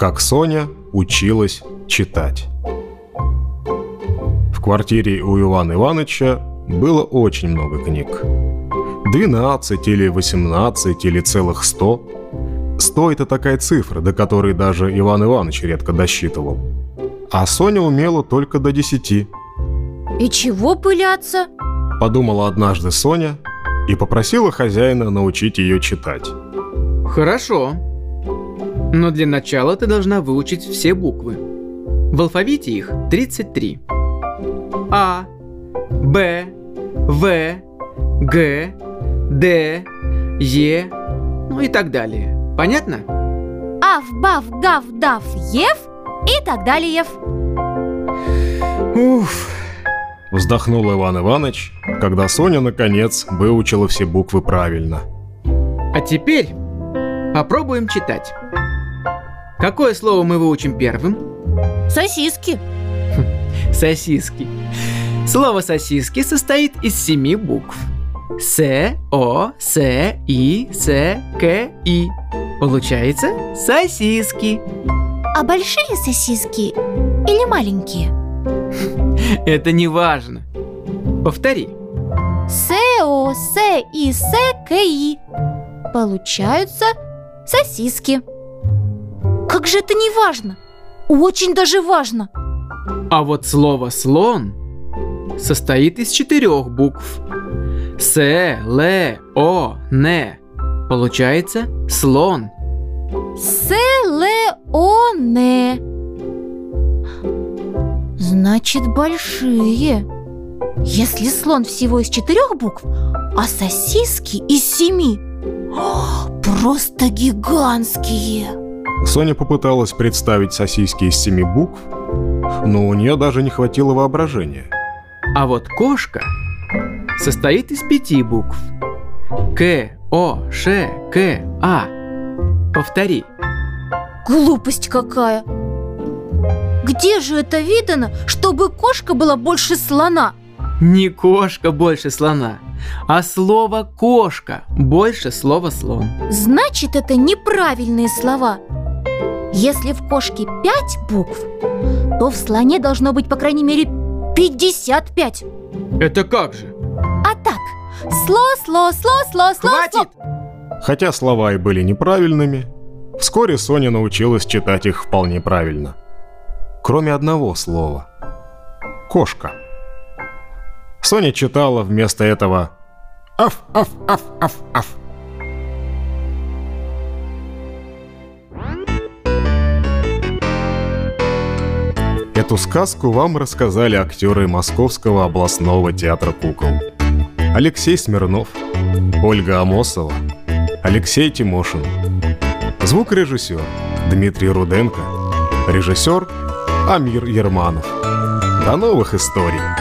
Как Соня училась читать. В квартире у Ивана Ивановича было очень много книг. 12 или 18 или целых 100. 100 – это такая цифра, до которой даже Иван Иванович редко досчитывал. А Соня умела только до 10. И чего пыляться? Подумала однажды Соня и попросила хозяина научить ее читать. Хорошо. Но для начала ты должна выучить все буквы. В алфавите их 33. А, Б, В, Г, Д, Е, ну и так далее. Понятно? Аф, баф, гав, дав, ев и так далее. Уф. Вздохнул Иван Иванович, когда Соня, наконец, выучила все буквы правильно. А теперь попробуем читать. Какое слово мы выучим первым? Сосиски. Сосиски. Слово сосиски состоит из семи букв. С, О, С, И, С, К, И. Получается сосиски. А большие сосиски или маленькие? Это не важно. Повтори. С, О, С, И, С, К, И. Получаются сосиски. Как же это не важно? Очень даже важно. А вот слово слон состоит из четырех букв. С, Л, О, Н. Получается слон. С, Л, О, Н. Значит, большие. Если слон всего из четырех букв, а сосиски из семи. О, просто гигантские. Соня попыталась представить сосиски из семи букв, но у нее даже не хватило воображения. А вот кошка состоит из пяти букв. К, О, Ш, К, А. Повтори. Глупость какая! Где же это видано, чтобы кошка была больше слона? Не кошка больше слона, а слово кошка больше слова слон. Значит, это неправильные слова. Если в кошке пять букв, то в слоне должно быть по крайней мере 55. Это как же? Сло, сло, сло, сло, сло, Хватит! Хотя слова и были неправильными, вскоре Соня научилась читать их вполне правильно. Кроме одного слова – кошка. Соня читала вместо этого «Аф, аф, аф, аф, аф». Эту сказку вам рассказали актеры Московского областного театра кукол. Алексей Смирнов, Ольга Амосова, Алексей Тимошин. Звукорежиссер Дмитрий Руденко. Режиссер Амир Ерманов. До новых историй!